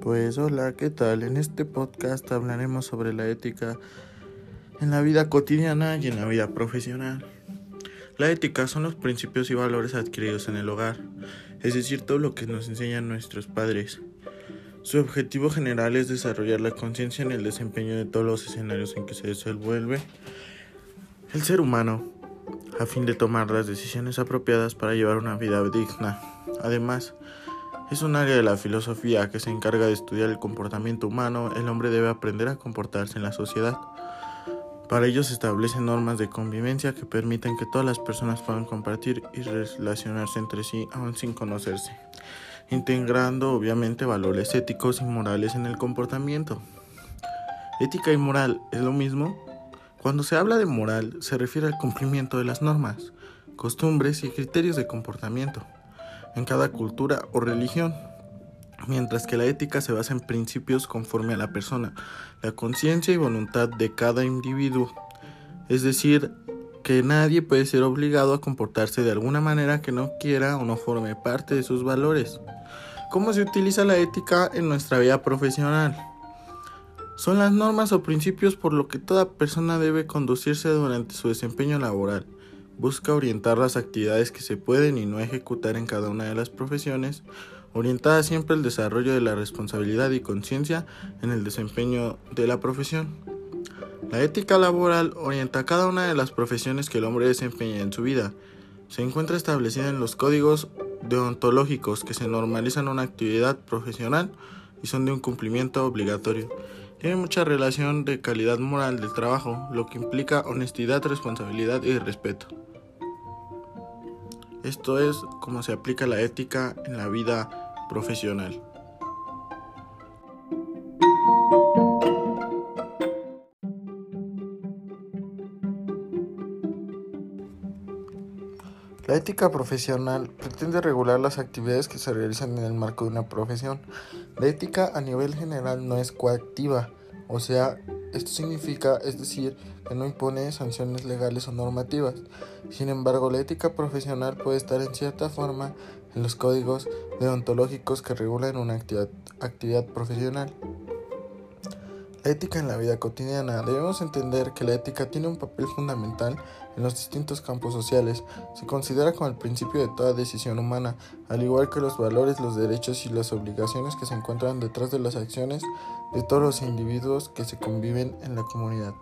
Pues hola, ¿qué tal? En este podcast hablaremos sobre la ética en la vida cotidiana y en la vida profesional. La ética son los principios y valores adquiridos en el hogar, es decir, todo lo que nos enseñan nuestros padres. Su objetivo general es desarrollar la conciencia en el desempeño de todos los escenarios en que se desenvuelve el ser humano, a fin de tomar las decisiones apropiadas para llevar una vida digna. Además, es un área de la filosofía que se encarga de estudiar el comportamiento humano. El hombre debe aprender a comportarse en la sociedad. Para ello se establecen normas de convivencia que permiten que todas las personas puedan compartir y relacionarse entre sí aún sin conocerse, integrando obviamente valores éticos y morales en el comportamiento. Ética y moral es lo mismo. Cuando se habla de moral se refiere al cumplimiento de las normas, costumbres y criterios de comportamiento en cada cultura o religión, mientras que la ética se basa en principios conforme a la persona, la conciencia y voluntad de cada individuo. Es decir, que nadie puede ser obligado a comportarse de alguna manera que no quiera o no forme parte de sus valores. ¿Cómo se utiliza la ética en nuestra vida profesional? Son las normas o principios por lo que toda persona debe conducirse durante su desempeño laboral busca orientar las actividades que se pueden y no ejecutar en cada una de las profesiones, orientada siempre al desarrollo de la responsabilidad y conciencia en el desempeño de la profesión. La ética laboral orienta cada una de las profesiones que el hombre desempeña en su vida. Se encuentra establecida en los códigos deontológicos que se normalizan una actividad profesional y son de un cumplimiento obligatorio. Tiene mucha relación de calidad moral del trabajo, lo que implica honestidad, responsabilidad y respeto. Esto es cómo se aplica la ética en la vida profesional. La ética profesional pretende regular las actividades que se realizan en el marco de una profesión. La ética a nivel general no es coactiva, o sea, esto significa, es decir, que no impone sanciones legales o normativas. Sin embargo, la ética profesional puede estar en cierta forma en los códigos deontológicos que regulan una actividad, profesional. La ética en la vida cotidiana. Debemos entender que la ética tiene un papel fundamental en los distintos campos sociales. Se considera como el principio de toda decisión humana, al igual que los valores, los derechos y las obligaciones que se encuentran detrás de las acciones de todos los individuos que se conviven en la comunidad.